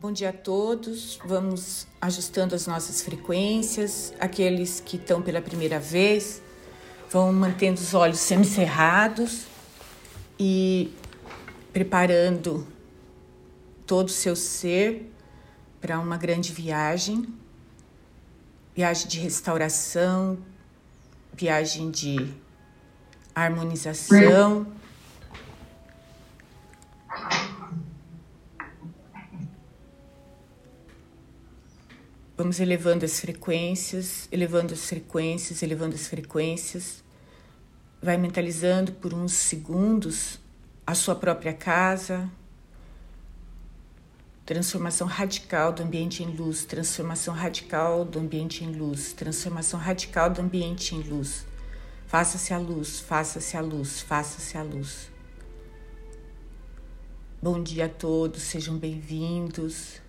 Bom dia a todos. Vamos ajustando as nossas frequências. Aqueles que estão pela primeira vez vão mantendo os olhos semicerrados e preparando todo o seu ser para uma grande viagem viagem de restauração, viagem de harmonização. Vamos elevando as frequências, elevando as frequências, elevando as frequências. Vai mentalizando por uns segundos a sua própria casa, transformação radical do ambiente em luz, transformação radical do ambiente em luz, transformação radical do ambiente em luz. Faça-se a luz, faça-se a luz, faça-se a luz. Bom dia a todos, sejam bem-vindos,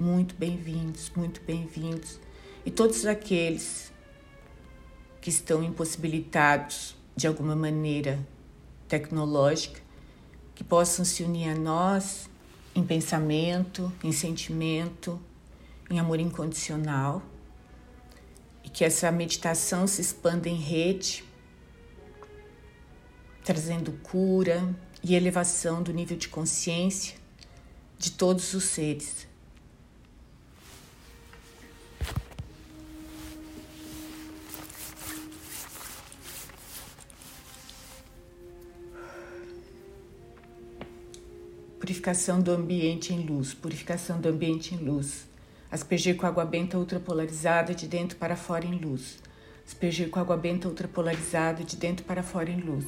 muito bem-vindos, muito bem-vindos. E todos aqueles que estão impossibilitados de alguma maneira tecnológica, que possam se unir a nós em pensamento, em sentimento, em amor incondicional e que essa meditação se expanda em rede, trazendo cura e elevação do nível de consciência de todos os seres. Purificação do ambiente em luz, purificação do ambiente em luz. Aspergir com água benta ultrapolarizada de dentro para fora em luz. Aspergir com água benta ultrapolarizada de dentro para fora em luz.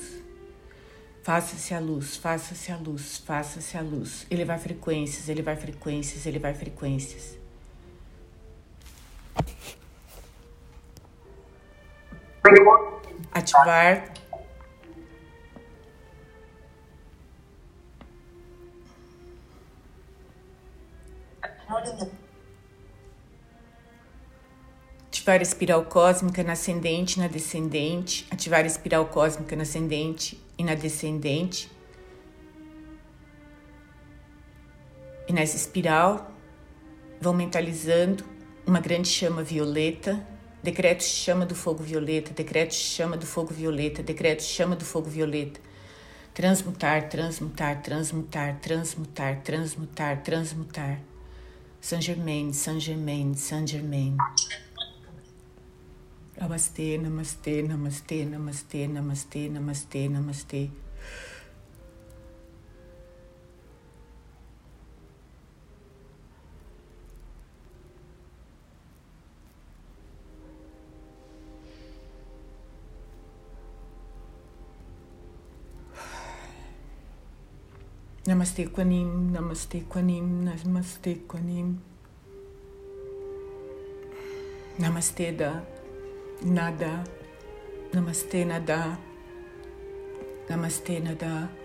Faça-se a luz, faça-se a luz, faça-se a luz. Elevar frequências, elevar frequências, elevar frequências. Ativar Ativar a espiral cósmica na ascendente e na descendente. Ativar a espiral cósmica na ascendente e na descendente. E nessa espiral, vão mentalizando uma grande chama violeta. Decreto chama do fogo violeta, decreto chama do fogo violeta, decreto chama do fogo violeta. Transmutar, transmutar, transmutar, transmutar, transmutar, transmutar. Saint-Germain, Saint-Germain, Saint-Germain. Namastê, namastê, namastê, namastê, namastê, namastê, namastê. Namaste Kwanim, Namaste Kwanim, Namaste Kwanim. Namaste da, nada, Namaste nada, Namaste nada.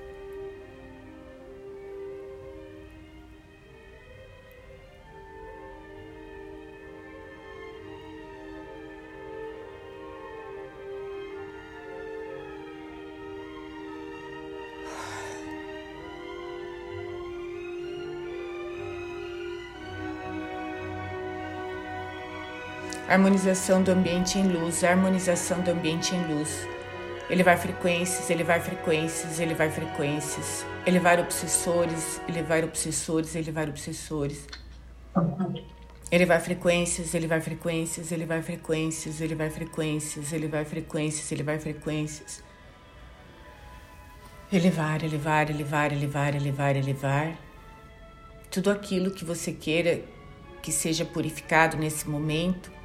Harmonização do ambiente em luz, harmonização do ambiente em luz. Elevar frequências, elevar frequências, elevar frequências. Elevar obsessores, elevar obsessores, elevar obsessores. Elevar frequências, elevar frequências, elevar frequências, elevar frequências, elevar frequências, elevar frequências. Elevar, elevar, elevar, elevar, elevar, elevar. Tudo aquilo que você queira que seja purificado nesse momento,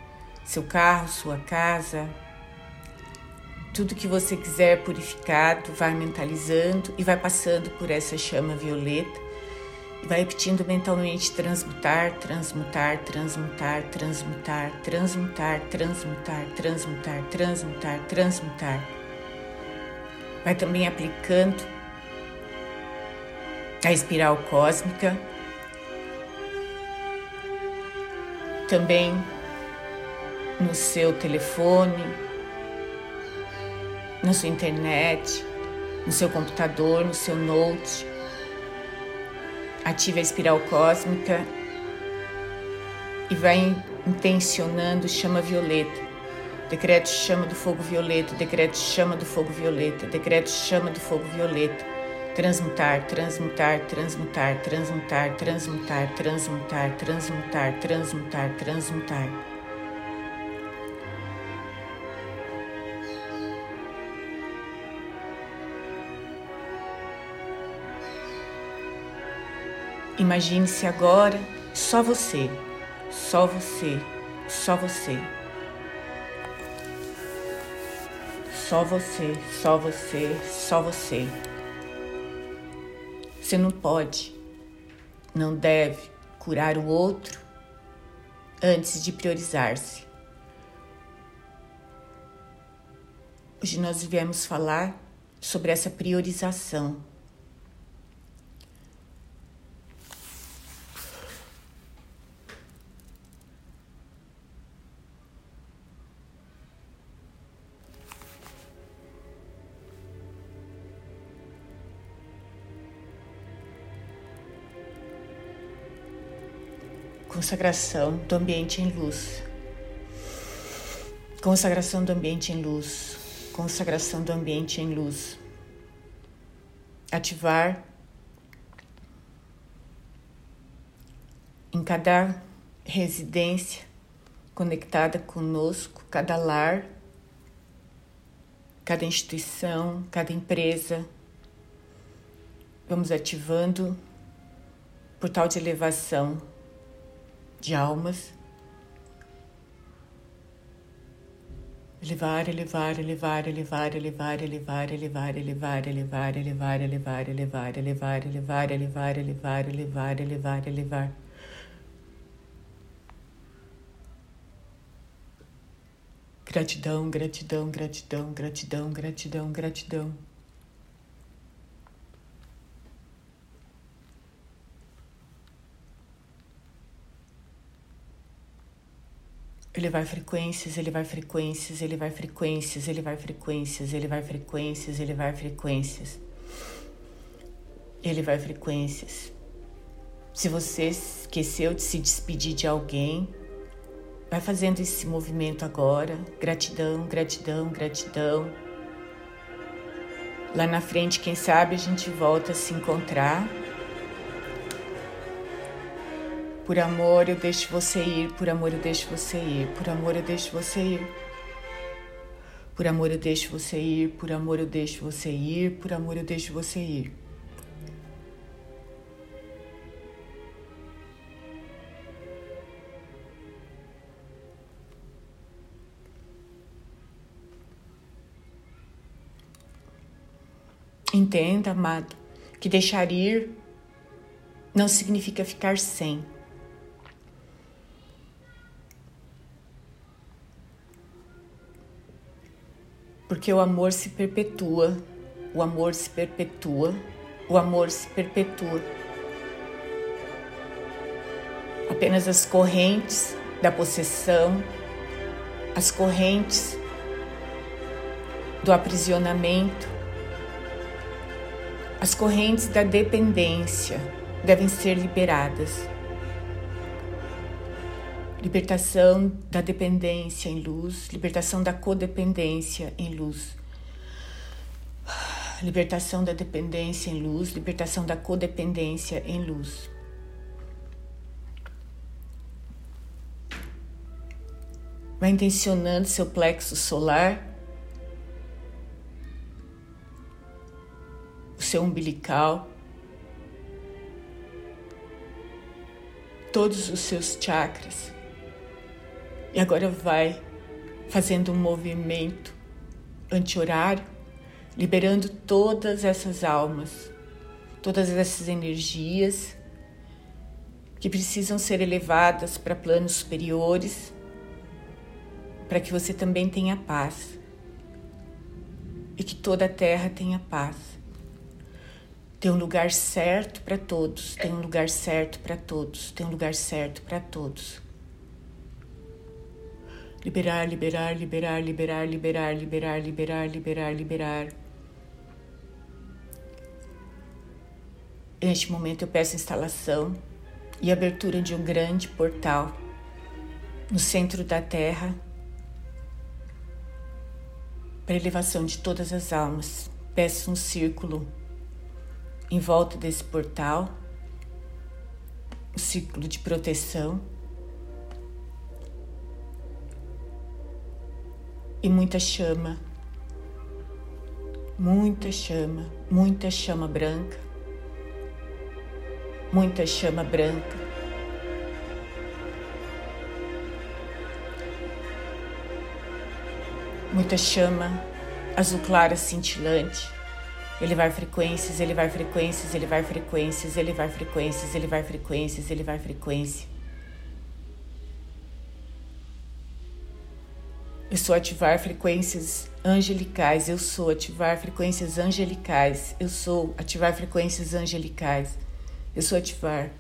seu carro, sua casa, tudo que você quiser purificado, vai mentalizando e vai passando por essa chama violeta e vai repetindo mentalmente transmutar, transmutar, transmutar, transmutar, transmutar, transmutar, transmutar, transmutar, transmutar. Vai também aplicando a espiral cósmica. Também no seu telefone, na sua internet, no seu computador, no seu note. Ative a espiral cósmica e vai intencionando chama violeta. Decreto chama do fogo violeta, decreto chama do fogo violeta, decreto chama do fogo violeta. Transmutar, transmutar, transmutar, transmutar, transmutar, transmutar, transmutar, transmutar, transmutar. Imagine-se agora só você, só você, só você. Só você, só você, só você. Você não pode, não deve curar o outro antes de priorizar-se. Hoje nós viemos falar sobre essa priorização. Consagração do ambiente em luz. Consagração do ambiente em luz. Consagração do ambiente em luz. Ativar em cada residência conectada conosco, cada lar, cada instituição, cada empresa. Vamos ativando portal de elevação de almas. Elevar, elevar, elevar, elevar, elevar, elevar, elevar, elevar, elevar, elevar, elevar, elevar, elevar, elevar, elevar, elevar, elevar, elevar, elevar. Gratidão, gratidão, gratidão, gratidão, gratidão, gratidão. Ele vai frequências, ele vai frequências, ele vai frequências, ele vai frequências, ele vai frequências, ele vai frequências. Ele vai frequências. Se você esqueceu de se despedir de alguém, vai fazendo esse movimento agora. Gratidão, gratidão, gratidão. Lá na frente, quem sabe a gente volta a se encontrar por amor eu deixo você ir, por amor eu deixo você ir, por amor eu deixo você ir. Por amor eu deixo você ir, por amor eu deixo você ir, por amor eu deixo você ir. Entenda, amado, que deixar ir não significa ficar sem. Porque o amor se perpetua, o amor se perpetua, o amor se perpetua. Apenas as correntes da possessão, as correntes do aprisionamento, as correntes da dependência devem ser liberadas libertação da dependência em luz, libertação da codependência em luz. Libertação da dependência em luz, libertação da codependência em luz. Vai intencionando seu plexo solar, o seu umbilical, todos os seus chakras. E agora vai fazendo um movimento anti-horário, liberando todas essas almas, todas essas energias que precisam ser elevadas para planos superiores, para que você também tenha paz e que toda a terra tenha paz. Tem um lugar certo para todos, tem um lugar certo para todos, tem um lugar certo para todos. Liberar, liberar, liberar, liberar, liberar, liberar, liberar, liberar, liberar. Neste momento eu peço instalação e abertura de um grande portal no centro da Terra para elevação de todas as almas. Peço um círculo em volta desse portal, um círculo de proteção e muita chama, muita chama, muita chama branca, muita chama branca. Muita chama azul clara cintilante. Ele vai frequências, ele vai frequências, ele vai frequências, ele vai frequências, ele vai frequências, ele vai frequência. Eu sou ativar frequências angelicais. Eu sou ativar frequências angelicais. Eu sou ativar frequências angelicais. Eu sou ativar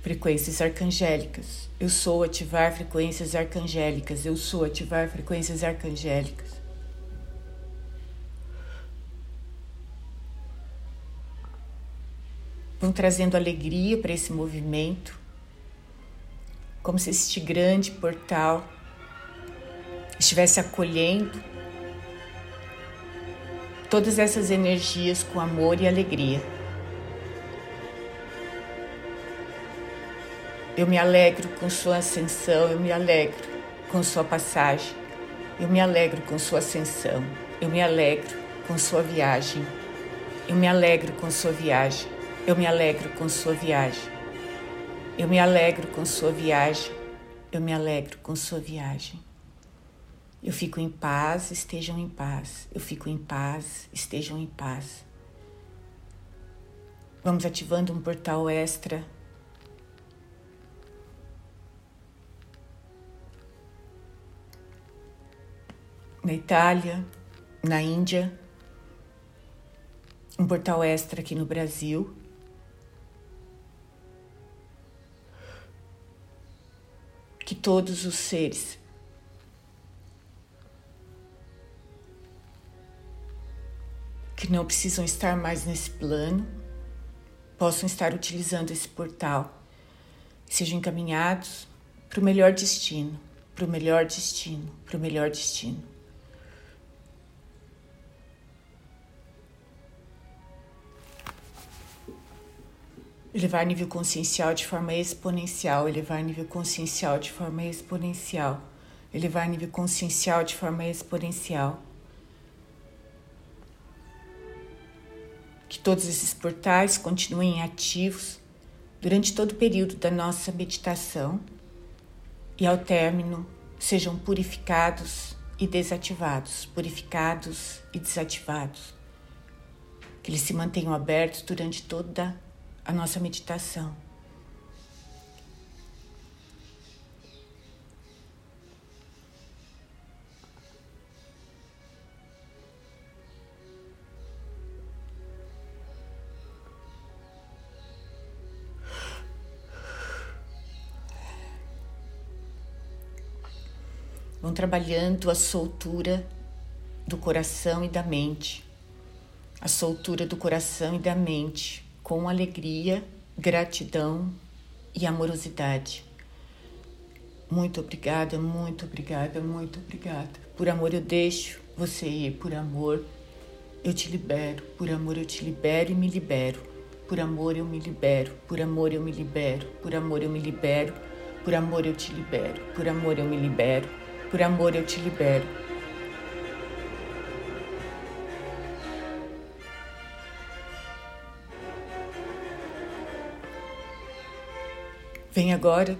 frequências arcangélicas. Eu sou ativar frequências arcangélicas. Eu sou ativar frequências arcangélicas. Vão trazendo alegria para esse movimento, como se este grande portal estivesse acolhendo todas essas energias com amor e alegria. Eu me alegro com sua ascensão, eu me alegro com sua passagem, eu me alegro com sua ascensão, eu me alegro com sua viagem, eu me alegro com sua viagem, eu me alegro com sua viagem, eu me alegro com sua viagem, eu me alegro com sua viagem. Eu fico em paz, estejam em paz. Eu fico em paz, estejam em paz. Vamos ativando um portal extra. Na Itália, na Índia, um portal extra aqui no Brasil. Que todos os seres que não precisam estar mais nesse plano possam estar utilizando esse portal, sejam encaminhados para o melhor destino, para o melhor destino, para o melhor destino. Elevar nível consciencial de forma exponencial, elevar nível consciencial de forma exponencial, elevar nível consciencial de forma exponencial. Que todos esses portais continuem ativos durante todo o período da nossa meditação e ao término sejam purificados e desativados, purificados e desativados. Que eles se mantenham abertos durante toda a nossa meditação. Vão trabalhando a soltura do coração e da mente, a soltura do coração e da mente, com alegria, gratidão e amorosidade. Muito obrigada, muito obrigada, muito obrigada. Por amor eu deixo você ir, por amor eu te libero, por amor eu te libero e me libero. Por amor eu me libero, por amor eu me libero, por amor eu me libero, por amor eu te libero, por amor eu me libero. Por amor eu te libero. Vem agora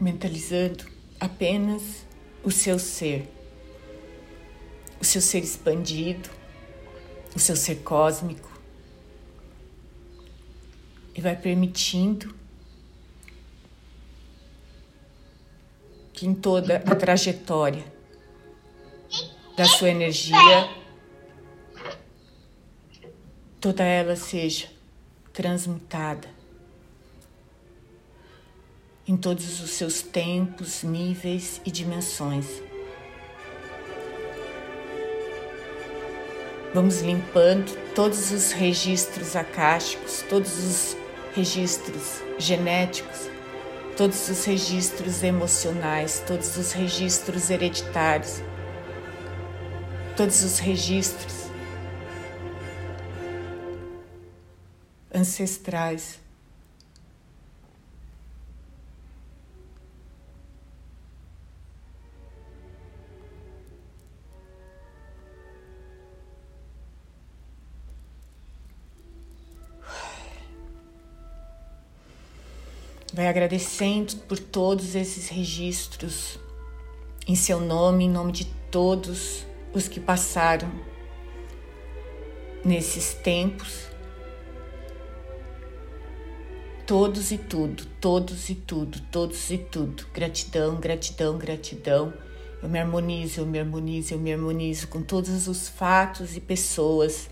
mentalizando apenas o seu ser, o seu ser expandido, o seu ser cósmico, e vai permitindo que em toda a trajetória da sua energia, toda ela seja transmutada em todos os seus tempos, níveis e dimensões. Vamos limpando todos os registros acásticos, todos os registros genéticos, todos os registros emocionais, todos os registros hereditários, todos os registros ancestrais. Vai agradecendo por todos esses registros em seu nome, em nome de todos os que passaram nesses tempos. Todos e tudo, todos e tudo, todos e tudo. Gratidão, gratidão, gratidão. Eu me harmonizo, eu me harmonizo, eu me harmonizo com todos os fatos e pessoas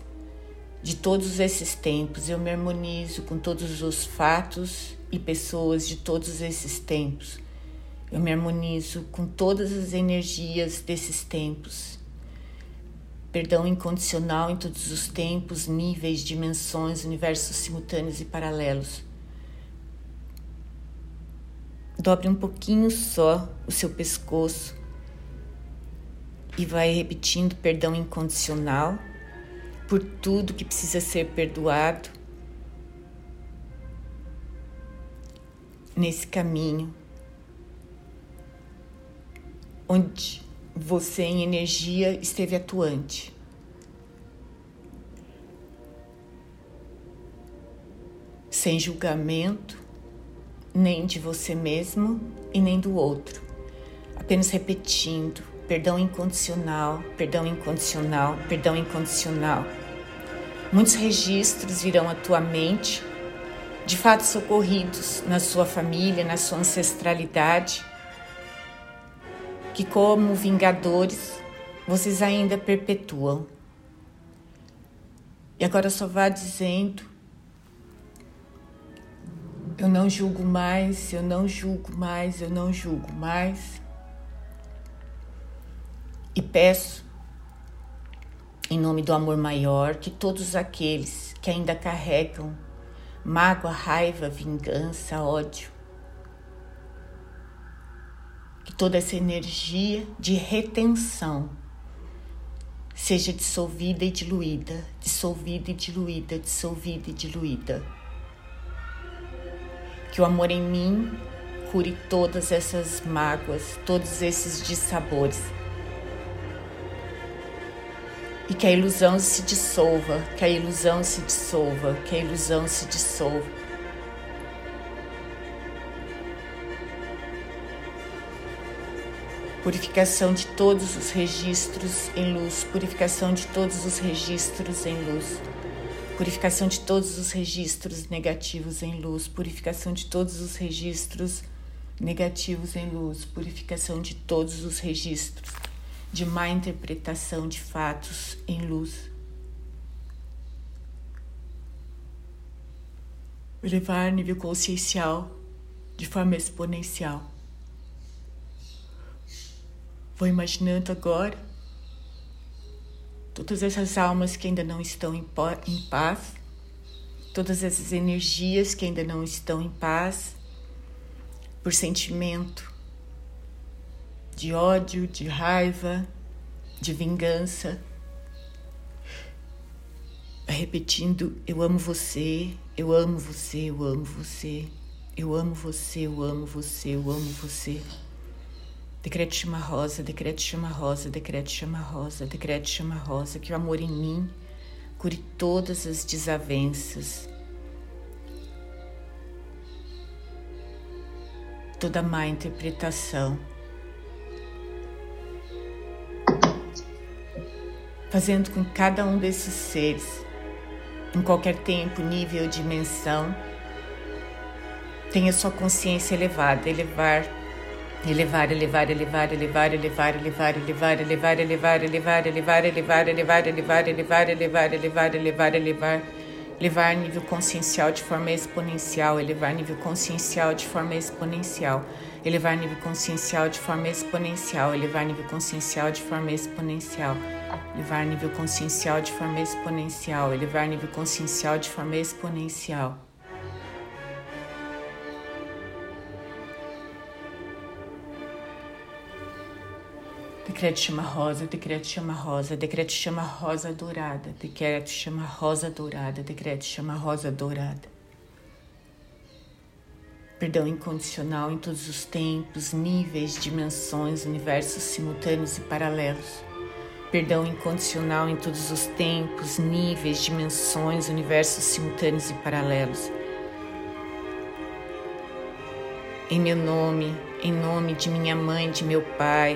de todos esses tempos. Eu me harmonizo com todos os fatos e pessoas de todos esses tempos. Eu me harmonizo com todas as energias desses tempos. Perdão incondicional em todos os tempos, níveis, dimensões, universos simultâneos e paralelos. Dobre um pouquinho só o seu pescoço e vai repetindo perdão incondicional por tudo que precisa ser perdoado nesse caminho onde você em energia esteve atuante. Sem julgamento, nem de você mesmo e nem do outro. Apenas repetindo: perdão incondicional, perdão incondicional, perdão incondicional. Muitos registros virão à tua mente de fatos ocorridos na sua família, na sua ancestralidade, que como vingadores vocês ainda perpetuam. E agora só vá dizendo: eu não julgo mais, eu não julgo mais, eu não julgo mais. E peço, em nome do amor maior, que todos aqueles que ainda carregam mágoa, raiva, vingança, ódio. Que toda essa energia de retenção seja dissolvida e diluída, dissolvida e diluída, dissolvida e diluída. Que o amor em mim cure todas essas mágoas, todos esses dissabores e que a ilusão se dissolva, que a ilusão se dissolva, que a ilusão se dissolva. Purificação de todos os registros em luz, purificação de todos os registros em luz, purificação de todos os registros negativos em luz, purificação de todos os registros negativos em luz, purificação de todos os registros de má interpretação de fatos em luz. Elevar nível consciencial de forma exponencial. Vou imaginando agora todas essas almas que ainda não estão em paz, todas essas energias que ainda não estão em paz, por sentimento, de ódio, de raiva, de vingança. Repetindo: Eu amo você, eu amo você, eu amo você, eu amo você, eu amo você, eu amo você. Decreto chama rosa, decreto chama rosa, decreto chama rosa, decreto chama rosa, que o amor em mim cure todas as desavenças, toda má interpretação. Fazendo com que cada um desses seres, em qualquer tempo, nível, dimensão, tenha sua consciência elevada, elevar, elevar, elevar, elevar, elevar, elevar, elevar, elevar, elevar, elevar, elevar, elevar, elevar, elevar, elevar, elevar, elevar, elevar, elevar, elevar nível consciencial de forma exponencial, elevar nível consciencial de forma exponencial, elevar nível consciencial de forma exponencial, elevar nível consciencial de forma exponencial, elevar nível consciencial de forma exponencial, elevar nível consciencial de forma exponencial. Decreto chama rosa, decreto chama rosa, decreto chama rosa dourada, decreto chama rosa dourada, decreto chama rosa dourada. Perdão incondicional em todos os tempos, níveis, dimensões, universos simultâneos e paralelos. Perdão incondicional em todos os tempos, níveis, dimensões, universos simultâneos e paralelos. Em meu nome, em nome de minha mãe, de meu pai,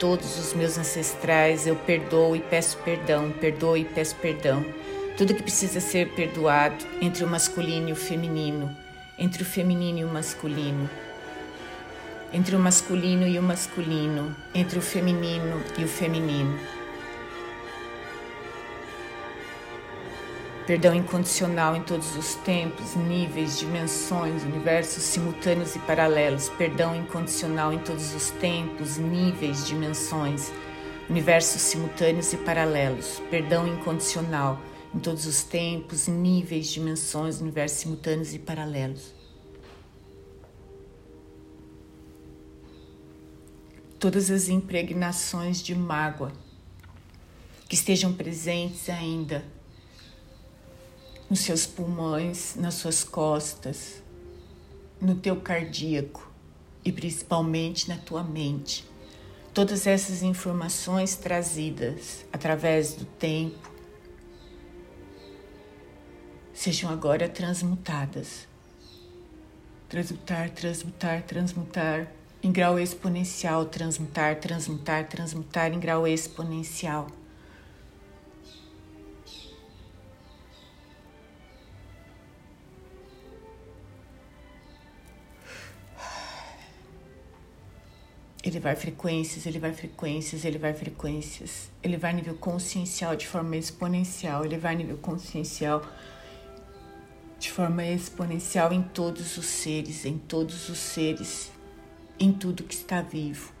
todos os meus ancestrais, eu perdoo e peço perdão, perdoo e peço perdão. Tudo que precisa ser perdoado entre o masculino e o feminino, entre o feminino e o masculino, entre o masculino e o masculino, entre o feminino e o feminino. Perdão incondicional em todos os tempos, níveis, dimensões, universos simultâneos e paralelos. Perdão incondicional em todos os tempos, níveis, dimensões, universos simultâneos e paralelos. Perdão incondicional em todos os tempos, níveis, dimensões, universos simultâneos e paralelos. Todas as impregnações de mágoa que estejam presentes ainda nos seus pulmões, nas suas costas, no teu cardíaco e principalmente na tua mente. Todas essas informações trazidas através do tempo sejam agora transmutadas. Transmutar, transmutar, transmutar em grau exponencial, transmutar, transmutar, transmutar em grau exponencial. Elevar frequências, elevar frequências, elevar frequências. Elevar nível consciencial de forma exponencial, elevar nível consciencial de forma exponencial em todos os seres, em todos os seres, em tudo que está vivo.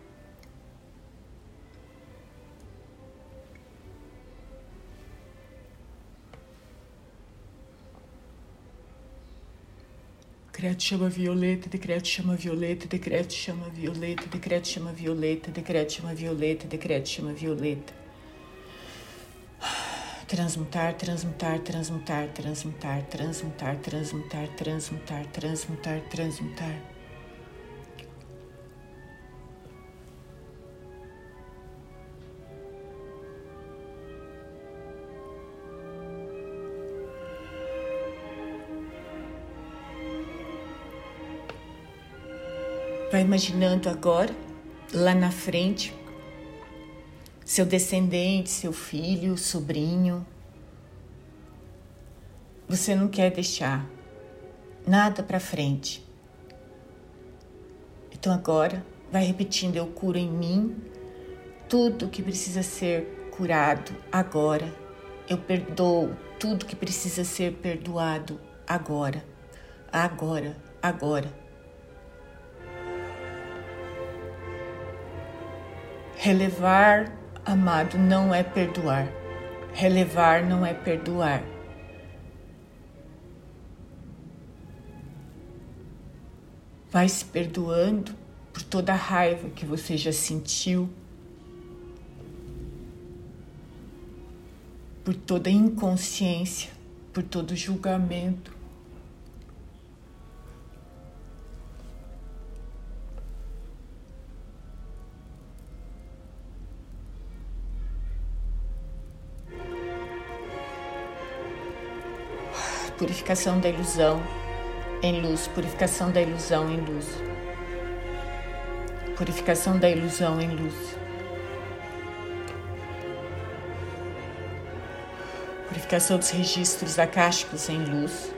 Decreto chama violeta, decreto chama violeta, decreto chama violeta, decreto chama violeta, decreto chama violeta, decreto chama violeta. Transmutar, transmutar, transmutar, transmutar, transmutar, transmutar, transmutar, transmutar, transmutar. Vai imaginando agora, lá na frente, seu descendente, seu filho, sobrinho. Você não quer deixar nada para frente. Então agora vai repetindo: Eu curo em mim tudo que precisa ser curado agora. Eu perdoo tudo que precisa ser perdoado agora. Agora, agora. Relevar, amado, não é perdoar. Relevar não é perdoar. Vai se perdoando por toda a raiva que você já sentiu, por toda a inconsciência, por todo julgamento. Purificação da ilusão em luz, purificação da ilusão em luz, purificação da ilusão em luz, purificação dos registros acásticos em luz.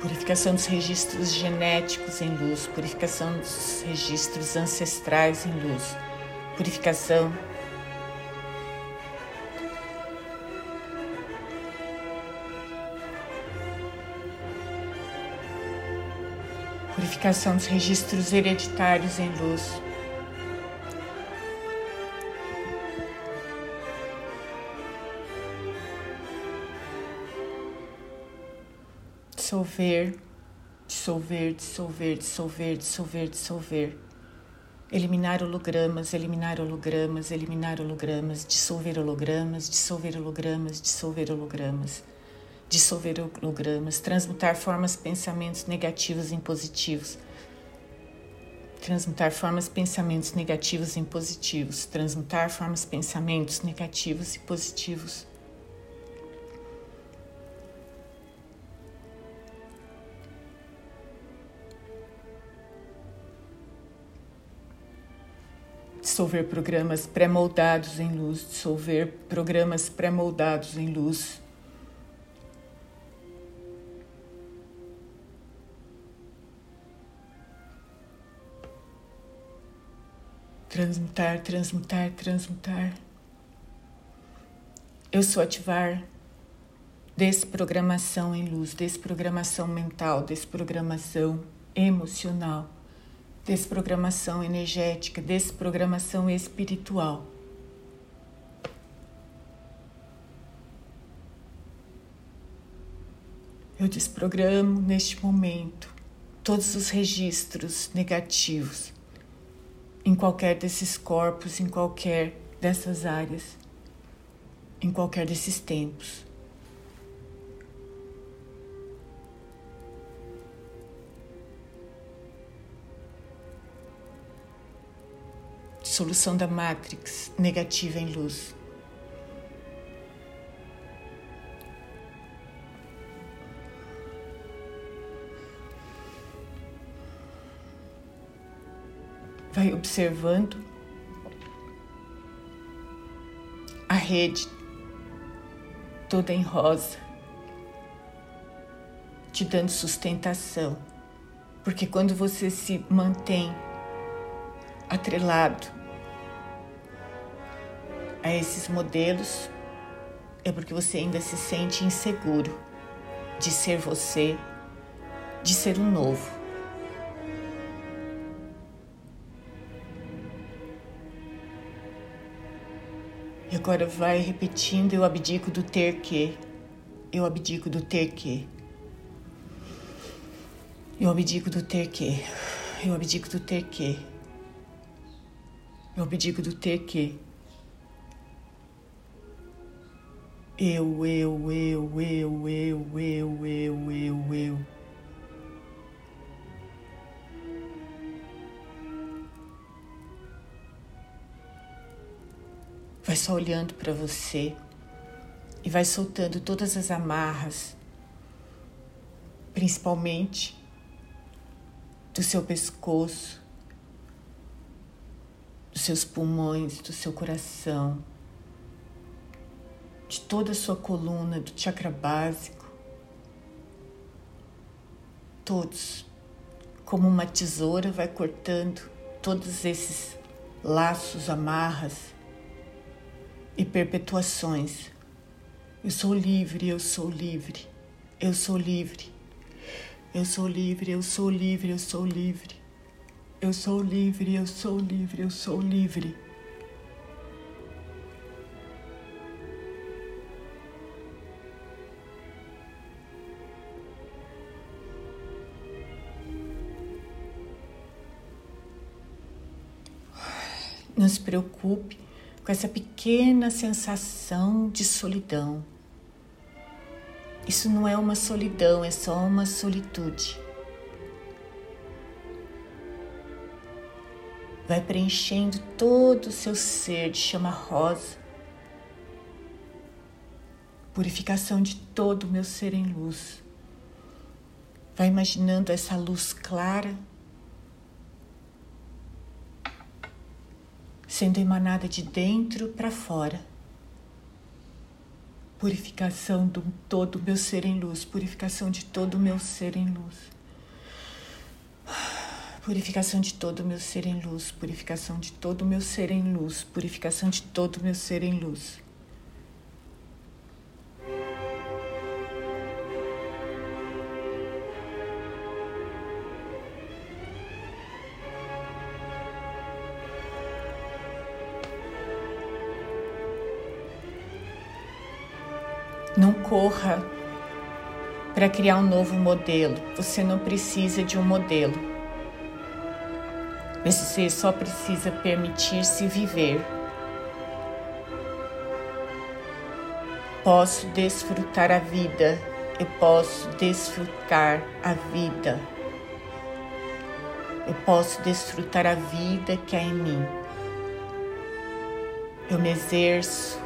Purificação dos registros genéticos em luz, purificação dos registros ancestrais em luz, purificação Purificação dos registros hereditários em luz. Dissolver, dissolver, dissolver, dissolver, dissolver, dissolver. Eliminar hologramas, eliminar hologramas, eliminar hologramas, dissolver hologramas, dissolver hologramas, dissolver hologramas dissolver hologramas, transmutar formas, pensamentos negativos em positivos, transmutar formas, pensamentos negativos em positivos, transmutar formas, pensamentos negativos e positivos. Dissolver programas pré-moldados em luz, dissolver programas pré-moldados em luz. Transmutar, transmutar, transmutar. Eu sou ativar desprogramação em luz, desprogramação mental, desprogramação emocional, desprogramação energética, desprogramação espiritual. Eu desprogramo neste momento todos os registros negativos em qualquer desses corpos, em qualquer dessas áreas, em qualquer desses tempos. Solução da Matrix negativa em luz. Vai observando a rede toda em rosa, te dando sustentação, porque quando você se mantém atrelado a esses modelos, é porque você ainda se sente inseguro de ser você, de ser um novo. E agora vai repetindo: eu abdico do ter que, eu abdico do ter que, eu abdico do ter que, eu abdico do ter que, eu abdico do ter que. Eu, eu, eu, eu, eu, eu, eu, eu, eu. Vai só olhando para você e vai soltando todas as amarras, principalmente do seu pescoço, dos seus pulmões, do seu coração, de toda a sua coluna, do chakra básico. Todos, como uma tesoura, vai cortando todos esses laços, amarras e perpetuações. Eu sou livre, eu sou livre, eu sou livre. Eu sou livre, eu sou livre, eu sou livre. Eu sou livre, eu sou livre, eu sou livre. Não se preocupe com essa pequena sensação de solidão. Isso não é uma solidão, é só uma solitude. Vai preenchendo todo o seu ser de chama rosa. Purificação de todo o meu ser em luz. Vai imaginando essa luz clara sendo emanada de dentro para fora. Purificação do todo o meu ser em luz, purificação de todo o meu ser em luz. Purificação de todo o meu ser em luz, purificação de todo o meu ser em luz, purificação de todo o meu ser em luz. Para criar um novo modelo. Você não precisa de um modelo. Você só precisa permitir-se viver. Posso desfrutar a vida. Eu posso desfrutar a vida. Eu posso desfrutar a vida que há em mim. Eu me exerço,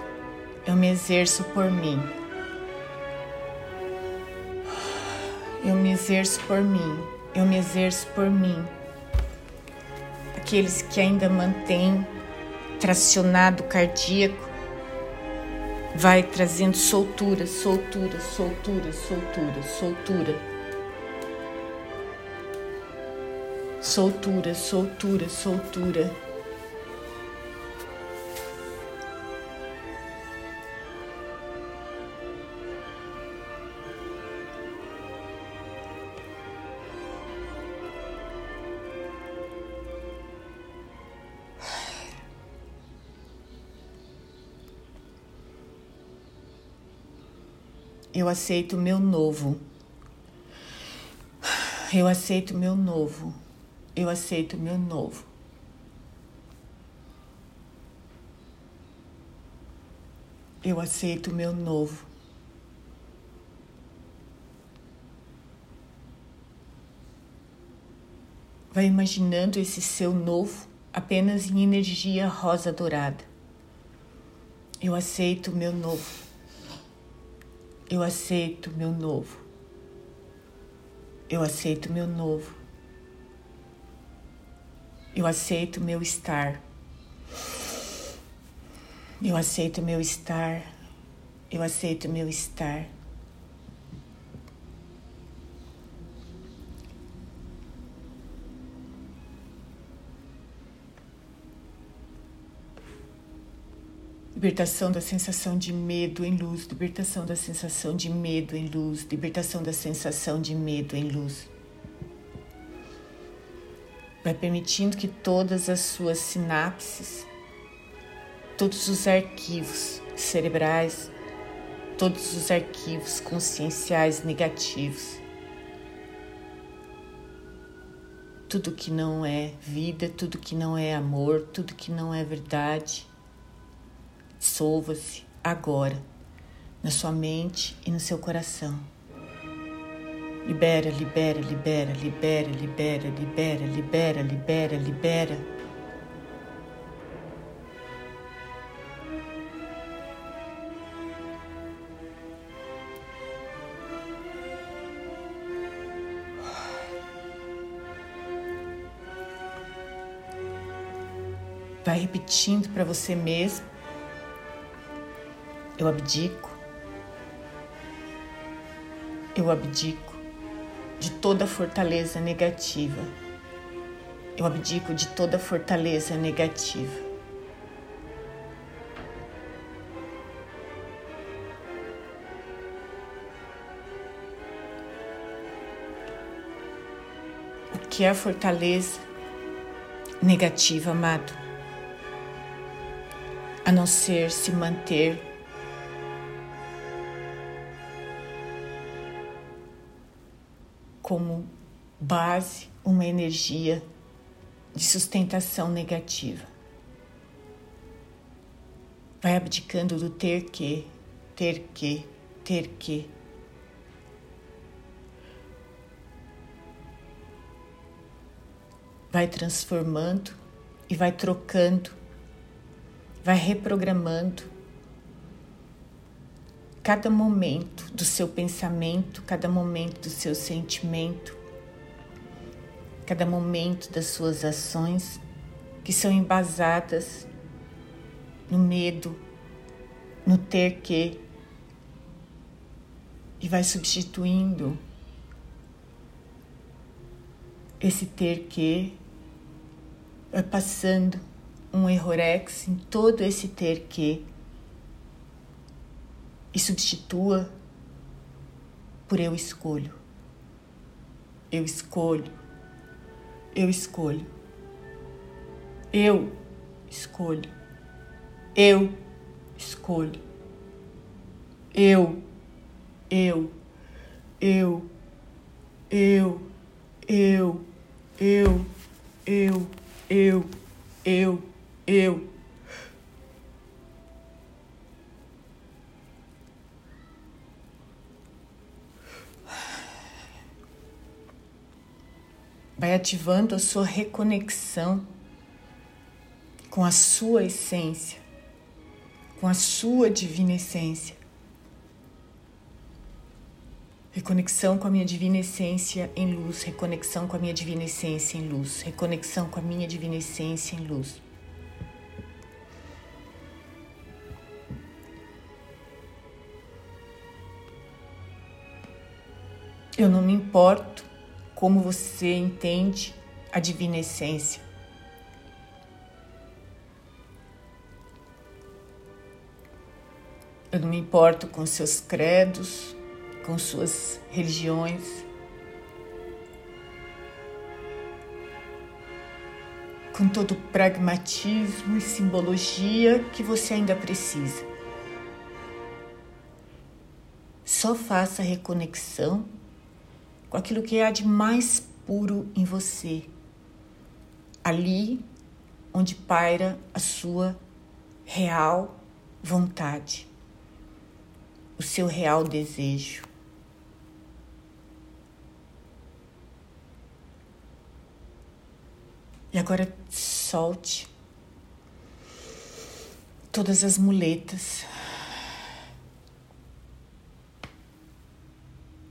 eu me exerço por mim. Eu me exerço por mim, eu me exerço por mim. Aqueles que ainda mantêm tracionado cardíaco, vai trazendo soltura, soltura, soltura, soltura, soltura. Soltura, soltura, soltura. Eu aceito o meu novo. Eu aceito o meu novo. Eu aceito o meu novo. Eu aceito o meu novo. Vai imaginando esse seu novo apenas em energia rosa dourada. Eu aceito o meu novo. Eu aceito meu novo. Eu aceito meu novo. Eu aceito meu estar. Eu aceito meu estar. Eu aceito meu estar. Libertação da sensação de medo em luz, libertação da sensação de medo em luz, libertação da sensação de medo em luz. Vai permitindo que todas as suas sinapses, todos os arquivos cerebrais, todos os arquivos conscienciais negativos, tudo que não é vida, tudo que não é amor, tudo que não é verdade Dissolva-se agora na sua mente e no seu coração. Libera, libera, libera, libera, libera, libera, libera, libera, libera. Vai repetindo para você mesmo eu abdico. Eu abdico de toda fortaleza negativa. Eu abdico de toda fortaleza negativa. O que é fortaleza negativa, amado? A não ser se manter como base uma energia de sustentação negativa. Vai abdicando do ter que, ter que, ter que. Vai transformando e vai trocando, vai reprogramando cada momento do seu pensamento, cada momento do seu sentimento, cada momento das suas ações que são embasadas no medo, no ter que, e vai substituindo esse ter que, vai passando um errorex em todo esse ter que e substitua por eu escolho. Eu escolho. Eu escolho. Eu escolho. Eu escolho. Eu eu, eu, eu, eu, eu, eu, eu, eu, eu. Vai ativando a sua reconexão com a sua essência, com a sua divina essência. Reconexão com a minha divina essência em luz, reconexão com a minha divina essência em luz, reconexão com a minha divina essência em luz. Eu não me importo como você entende a divina essência. Eu não me importo com seus credos, com suas religiões, com todo o pragmatismo e simbologia que você ainda precisa. Só faça reconexão com aquilo que há de mais puro em você, ali onde paira a sua real vontade, o seu real desejo. E agora solte todas as muletas,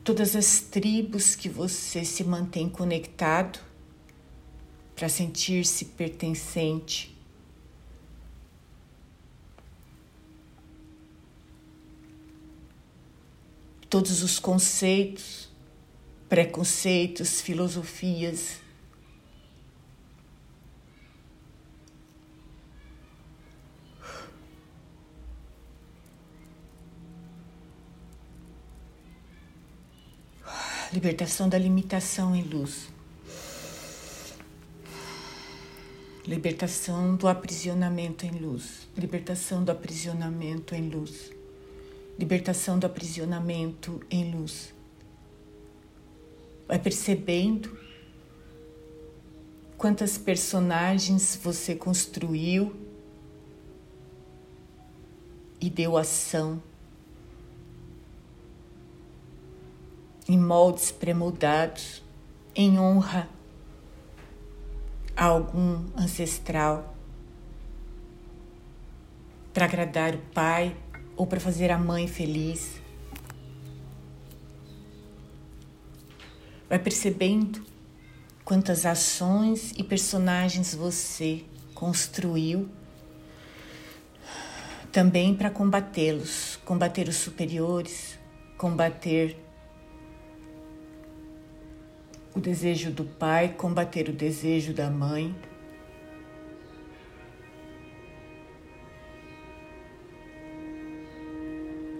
todas as tribos que você se mantém conectado para sentir-se pertencente. Todos os conceitos, preconceitos, filosofias, Libertação da limitação em luz. Libertação do aprisionamento em luz. Libertação do aprisionamento em luz. Libertação do aprisionamento em luz. Vai percebendo quantas personagens você construiu e deu ação em moldes premoldados, em honra a algum ancestral, para agradar o pai ou para fazer a mãe feliz. Vai percebendo quantas ações e personagens você construiu também para combatê-los, combater os superiores, combater o desejo do pai, combater o desejo da mãe.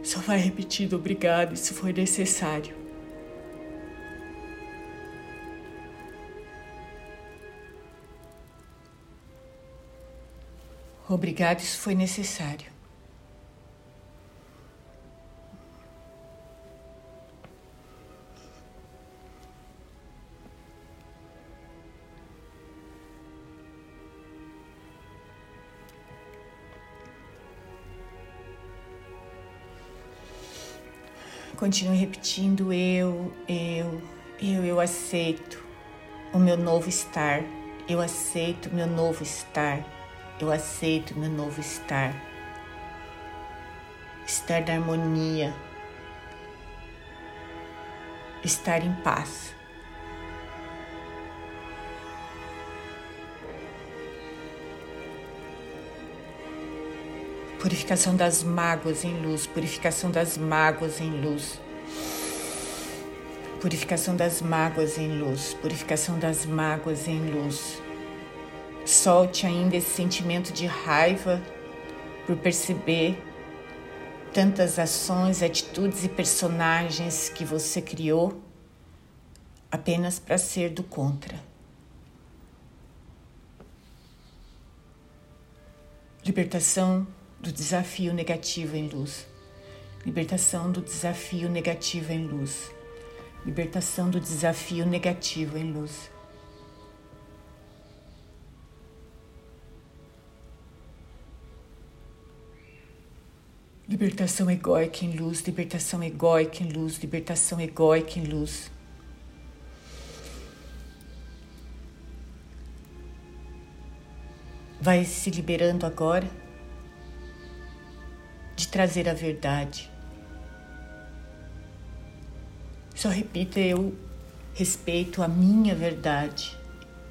Só vai repetindo obrigado se for necessário. Obrigado se foi necessário. Continue repetindo eu, eu, eu, eu aceito o meu novo estar. Eu aceito o meu novo estar. Eu aceito o meu novo estar. Estar na harmonia. Estar em paz. Purificação das mágoas em luz, purificação das mágoas em luz. Purificação das mágoas em luz, purificação das mágoas em luz. Solte ainda esse sentimento de raiva por perceber tantas ações, atitudes e personagens que você criou apenas para ser do contra. Libertação do desafio negativo em luz. Libertação do desafio negativo em luz. Libertação do desafio negativo em luz. Libertação egóica em luz, libertação egóica em luz, libertação egóica em luz. Vai se liberando agora de trazer a verdade. Só repita: eu respeito a minha verdade.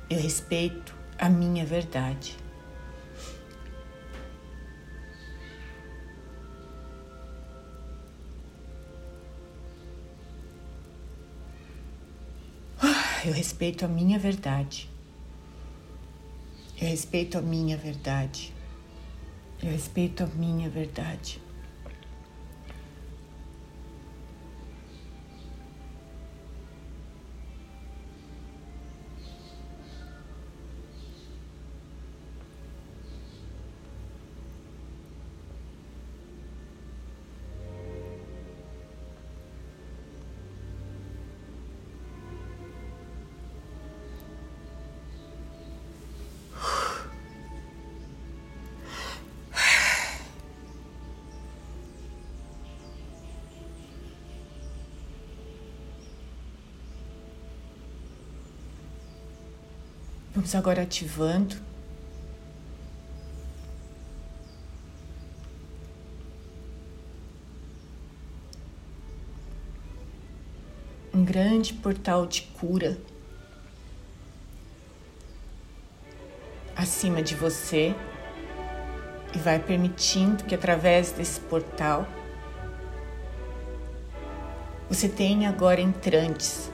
Eu respeito a minha verdade. Ah, eu respeito a minha verdade. Eu respeito a minha verdade. Eu respeito a minha verdade. Vamos agora ativando. Um grande portal de cura acima de você e vai permitindo que através desse portal você tenha agora entrantes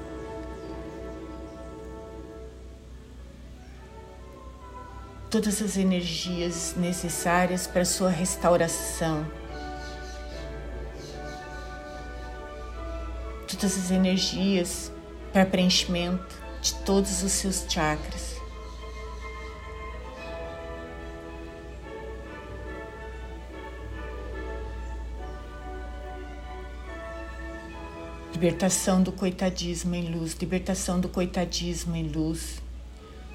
todas as energias necessárias para sua restauração. Todas as energias para preenchimento de todos os seus chakras. Libertação do coitadismo em luz, libertação do coitadismo em luz.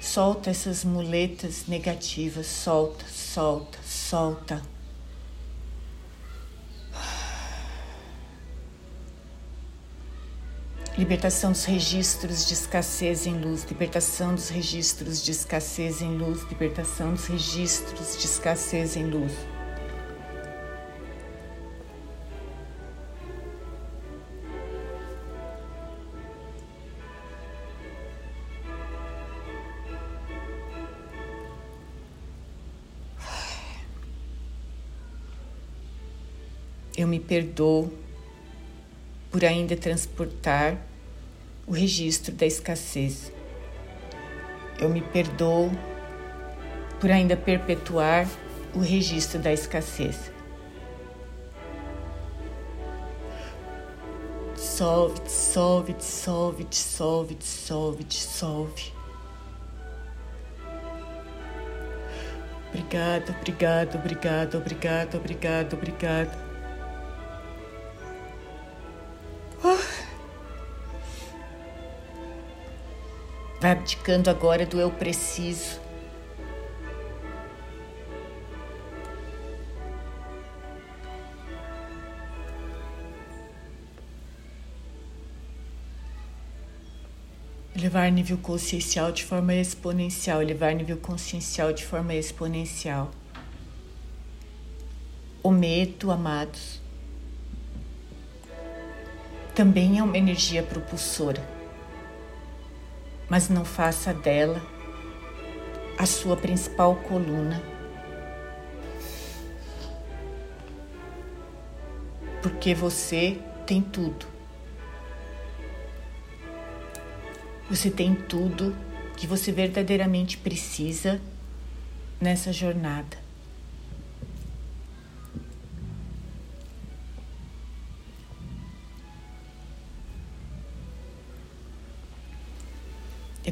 Solta essas muletas negativas, solta, solta, solta. Libertação dos registros de escassez em luz, libertação dos registros de escassez em luz, libertação dos registros de escassez em luz. Eu me perdoo por ainda transportar o registro da escassez. Eu me perdoo por ainda perpetuar o registro da escassez. Dissolve, dissolve, dissolve, dissolve, dissolve, dissolve. Obrigado, obrigado, obrigado, obrigado, obrigado, obrigado. Abdicando agora do eu preciso. Elevar nível consciencial de forma exponencial, elevar nível consciencial de forma exponencial. O medo, amados, também é uma energia propulsora mas não faça dela a sua principal coluna. Porque você tem tudo. Você tem tudo que você verdadeiramente precisa nessa jornada.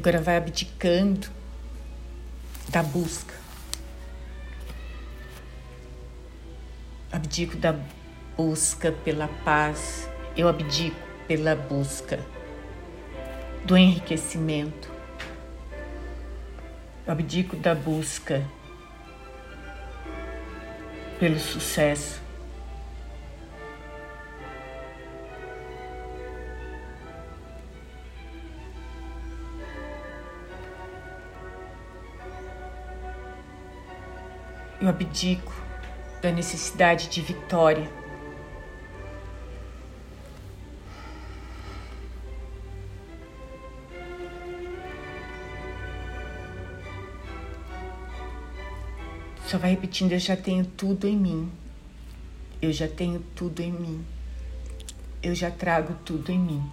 Agora vai abdicando da busca. Abdico da busca pela paz, eu abdico pela busca do enriquecimento. Eu abdico da busca pelo sucesso. Eu abdico da necessidade de vitória. Só vai repetindo: Eu já tenho tudo em mim. Eu já tenho tudo em mim. Eu já trago tudo em mim.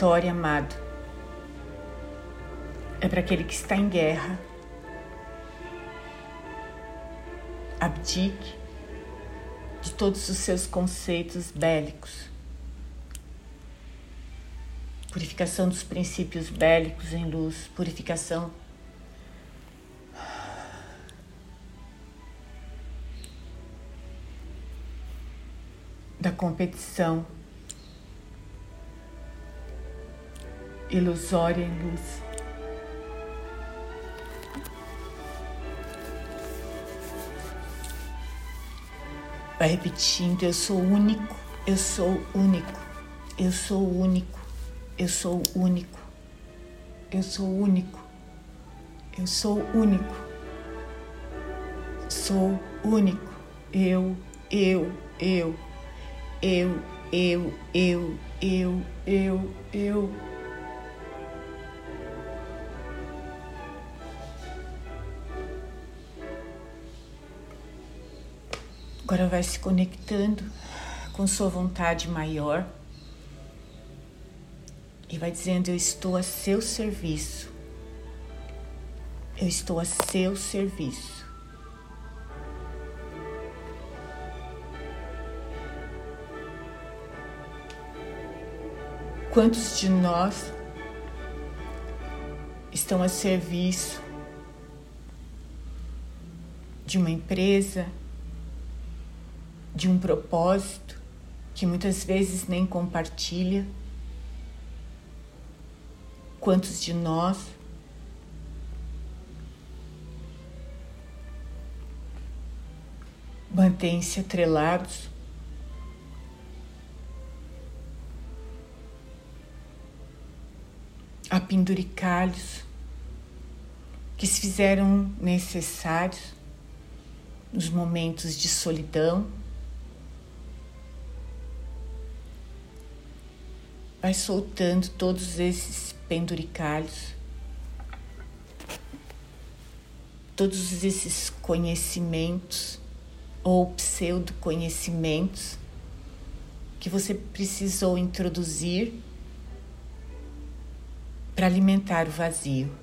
Vitória, amado, é para aquele que está em guerra. Abdique de todos os seus conceitos bélicos. Purificação dos princípios bélicos em luz, purificação da competição ilusória em luz. Vai repetindo: Eu sou único, eu sou único, eu sou único, eu sou único, eu sou único, eu sou único, sou único, eu, eu, eu, eu, eu, eu, eu, eu, eu. Agora vai se conectando com sua vontade maior e vai dizendo: Eu estou a seu serviço. Eu estou a seu serviço. Quantos de nós estão a serviço de uma empresa, de um propósito que muitas vezes nem compartilha. Quantos de nós mantêm-se atrelados a penduricalhos que se fizeram necessários nos momentos de solidão Vai soltando todos esses penduricalhos, todos esses conhecimentos ou pseudo-conhecimentos que você precisou introduzir para alimentar o vazio.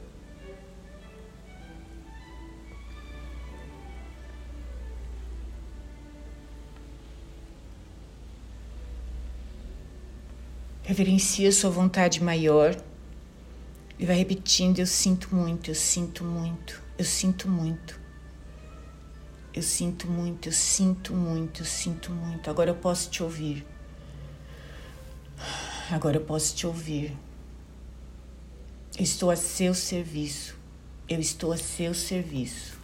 Reverencia sua vontade maior e vai repetindo: Eu sinto muito, eu sinto muito, eu sinto muito. Eu sinto muito, eu sinto muito, eu sinto muito. Agora eu posso te ouvir. Agora eu posso te ouvir. Eu estou a seu serviço. Eu estou a seu serviço.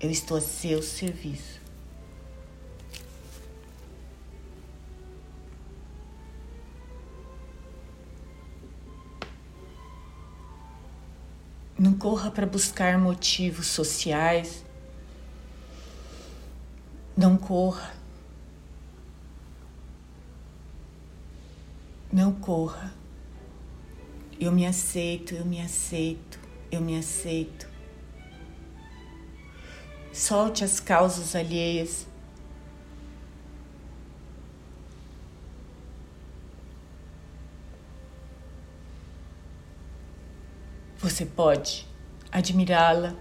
Eu estou a seu serviço. Não corra para buscar motivos sociais. Não corra. Não corra. Eu me aceito, eu me aceito, eu me aceito. Solte as causas alheias. Você pode admirá-la,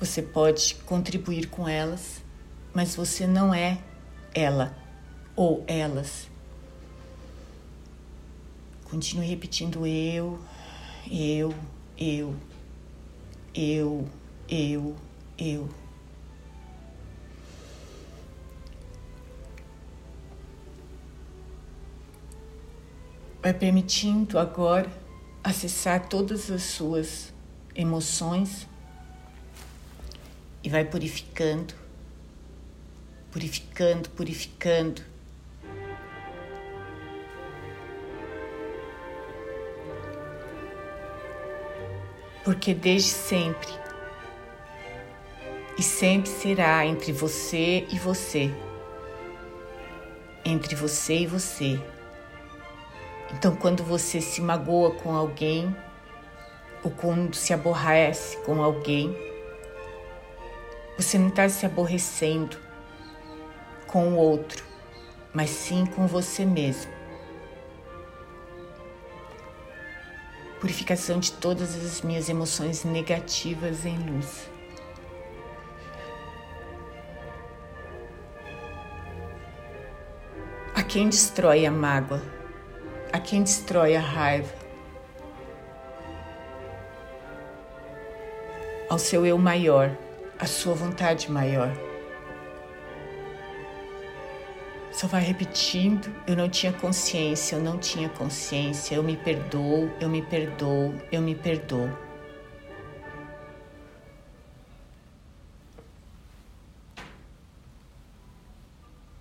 você pode contribuir com elas, mas você não é ela ou elas. Continue repetindo eu, eu, eu, eu, eu, eu. Vai permitindo agora acessar todas as suas emoções e vai purificando, purificando, purificando. Porque desde sempre e sempre será entre você e você, entre você e você. Então, quando você se magoa com alguém, ou quando se aborrece com alguém, você não está se aborrecendo com o outro, mas sim com você mesmo. Purificação de todas as minhas emoções negativas em luz. A quem destrói a mágoa, a quem destrói a raiva, ao seu eu maior a sua vontade maior. Só vai repetindo, eu não tinha consciência, eu não tinha consciência, eu me perdoo, eu me perdoo, eu me perdoo.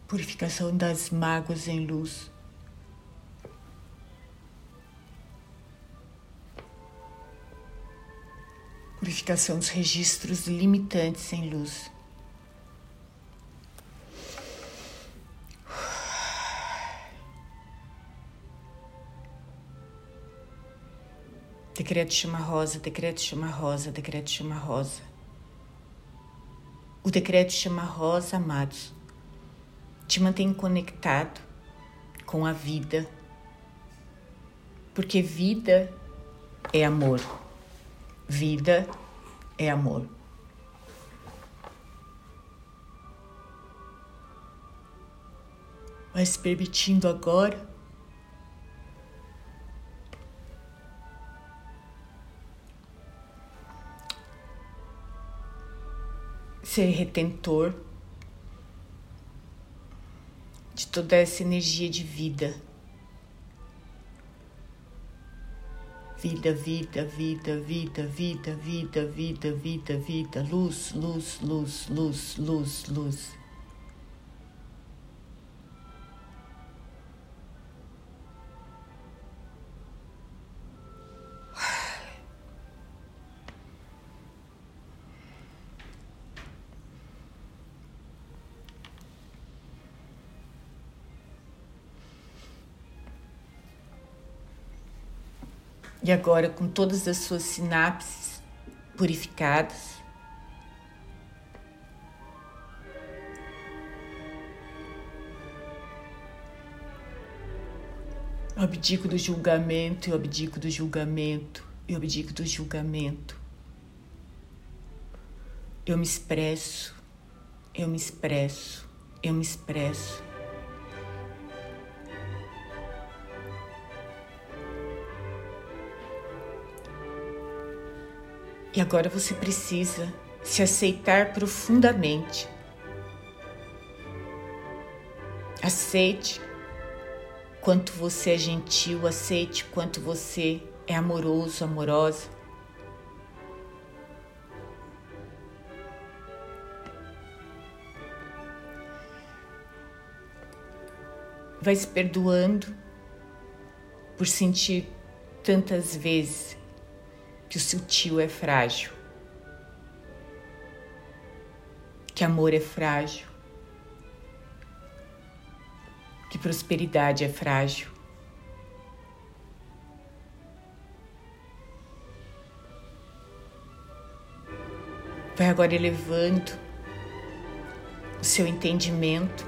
Purificação das mágoas em luz. Purificação dos registros limitantes em luz. Decreto chama rosa, decreto chama rosa, decreto chama rosa. O decreto chama rosa, amados, te mantém conectado com a vida, porque vida é amor. Vida é amor. Se permitindo agora ser retentor de toda essa energia de vida. Vida, vida, vida, vida, vida, vida, vida, vida, vida, luz, luz, luz, luz, luz, luz. E agora, com todas as suas sinapses purificadas, eu abdico do julgamento, eu abdico do julgamento, eu abdico do julgamento. Eu me expresso, eu me expresso, eu me expresso. E agora você precisa se aceitar profundamente. Aceite quanto você é gentil, aceite quanto você é amoroso, amorosa. Vai se perdoando por sentir tantas vezes que o seu tio é frágil, que amor é frágil, que prosperidade é frágil. Vai agora elevando o seu entendimento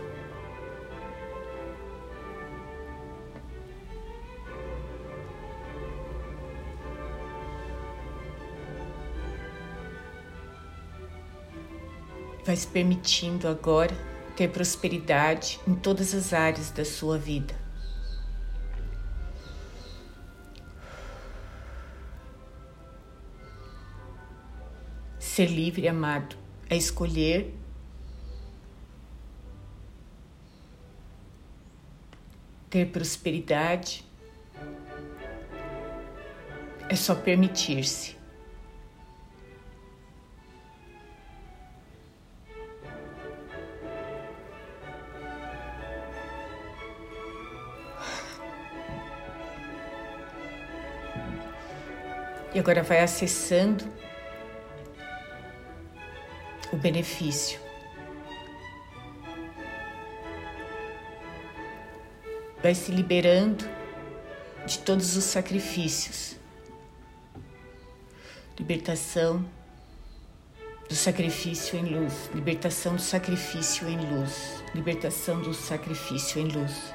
vai se permitindo agora ter prosperidade em todas as áreas da sua vida. Ser livre, amado, é escolher ter prosperidade, é só permitir-se. Agora vai acessando o benefício. Vai se liberando de todos os sacrifícios. Libertação do sacrifício em luz, libertação do sacrifício em luz, libertação do sacrifício em luz.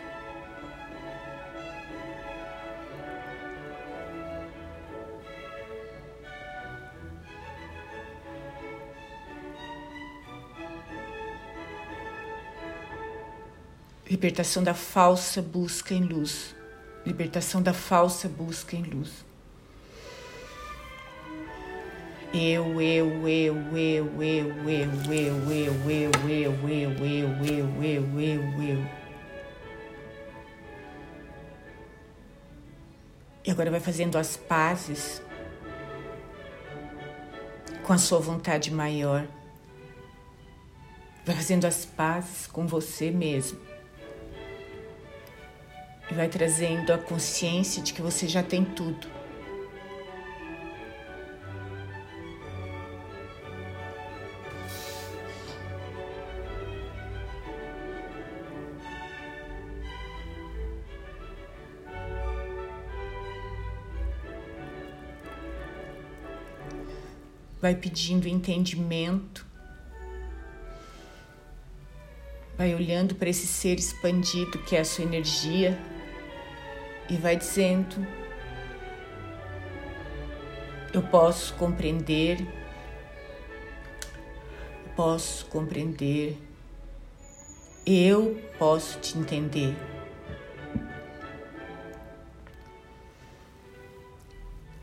Libertação da falsa busca em luz. Libertação da falsa busca em luz. Eu, eu, eu, eu, eu, eu, eu, eu, eu, eu, eu, eu, eu, eu, eu, eu. E agora vai fazendo as pazes com a sua vontade maior. Vai fazendo as pazes com você mesmo e vai trazendo a consciência de que você já tem tudo. Vai pedindo entendimento, vai olhando para esse ser expandido que é a sua energia e vai dizendo: Eu posso compreender, posso compreender, eu posso te entender.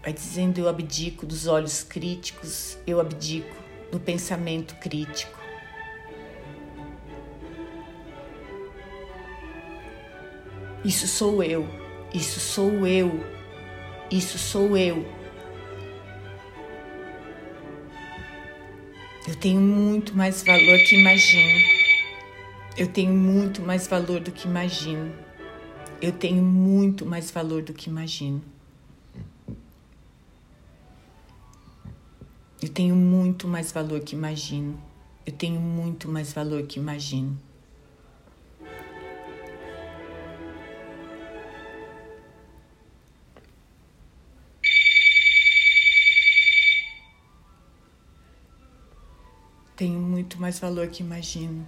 Vai dizendo: Eu abdico dos olhos críticos, eu abdico do pensamento crítico. Isso sou eu. Isso sou eu. Isso sou eu. Eu tenho muito mais valor que imagino. Eu tenho muito mais valor do que imagino. Eu tenho muito mais valor do que imagino. Eu tenho muito mais valor que imagino. Eu tenho muito mais valor que imagino. Muito mais valor que imagino.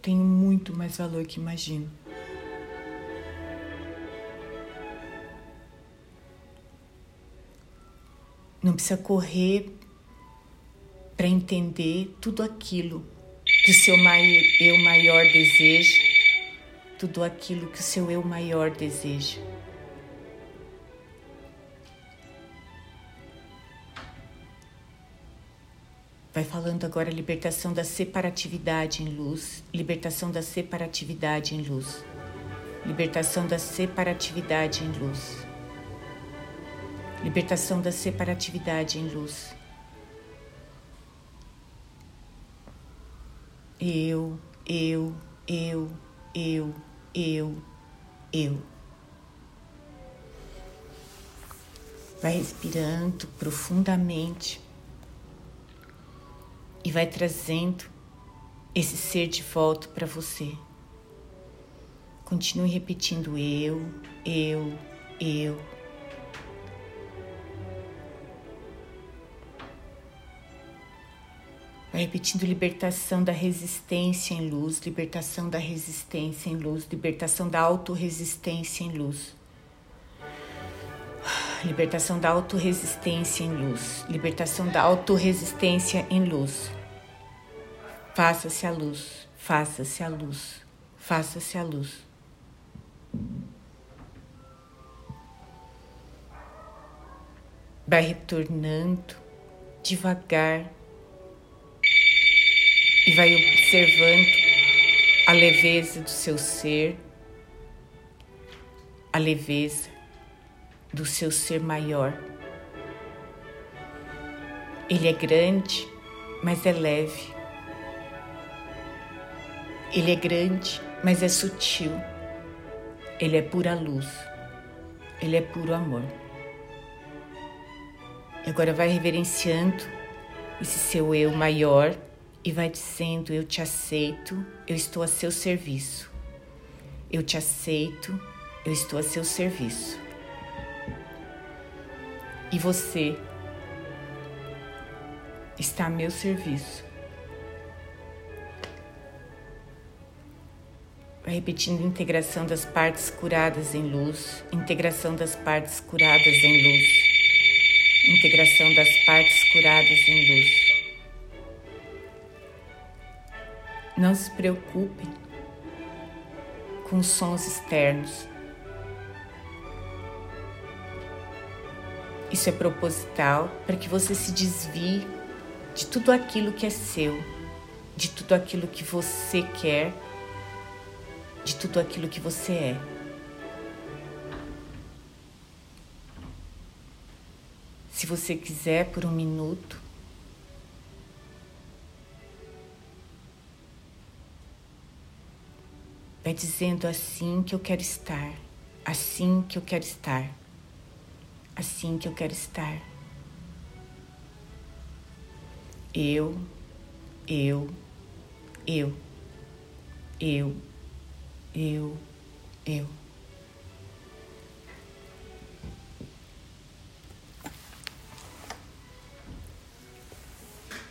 Tenho muito mais valor que imagino. Não precisa correr para entender tudo aquilo que o seu eu maior deseja, tudo aquilo que o seu eu maior deseja. Vai falando agora libertação da separatividade em luz, libertação da separatividade em luz, libertação da separatividade em luz, libertação da separatividade em luz. Eu, eu, eu, eu, eu, eu. Vai respirando profundamente e vai trazendo esse ser de volta para você. Continue repetindo eu, eu, eu. Vai repetindo libertação da resistência em luz, libertação da resistência em luz, libertação da autorresistência em luz. Libertação da autorresistência em luz. Libertação da autorresistência em luz. Faça-se a luz, faça-se a luz, faça-se a luz. Vai retornando devagar e vai observando a leveza do seu ser, a leveza do seu ser maior. Ele é grande, mas é leve. Ele é grande, mas é sutil. Ele é pura luz. Ele é puro amor. E agora vai reverenciando esse seu eu maior e vai dizendo: Eu te aceito, eu estou a seu serviço. Eu te aceito, eu estou a seu serviço. E você está a meu serviço. Vai repetindo integração das partes curadas em luz, integração das partes curadas em luz, integração das partes curadas em luz. Não se preocupe com sons externos. Isso é proposital para que você se desvie de tudo aquilo que é seu, de tudo aquilo que você quer, de tudo aquilo que você é. Se você quiser por um minuto, Vai dizendo assim que eu quero estar, assim que eu quero estar, assim que eu quero estar. Eu, eu, eu, eu, eu, eu.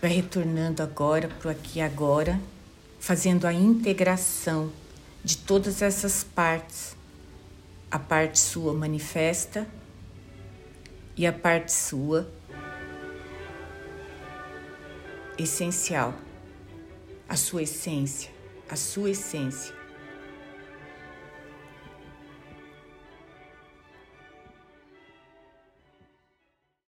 Vai retornando agora para o aqui e agora, fazendo a integração de todas essas partes. A parte sua manifesta e a parte sua essencial, a sua essência, a sua essência.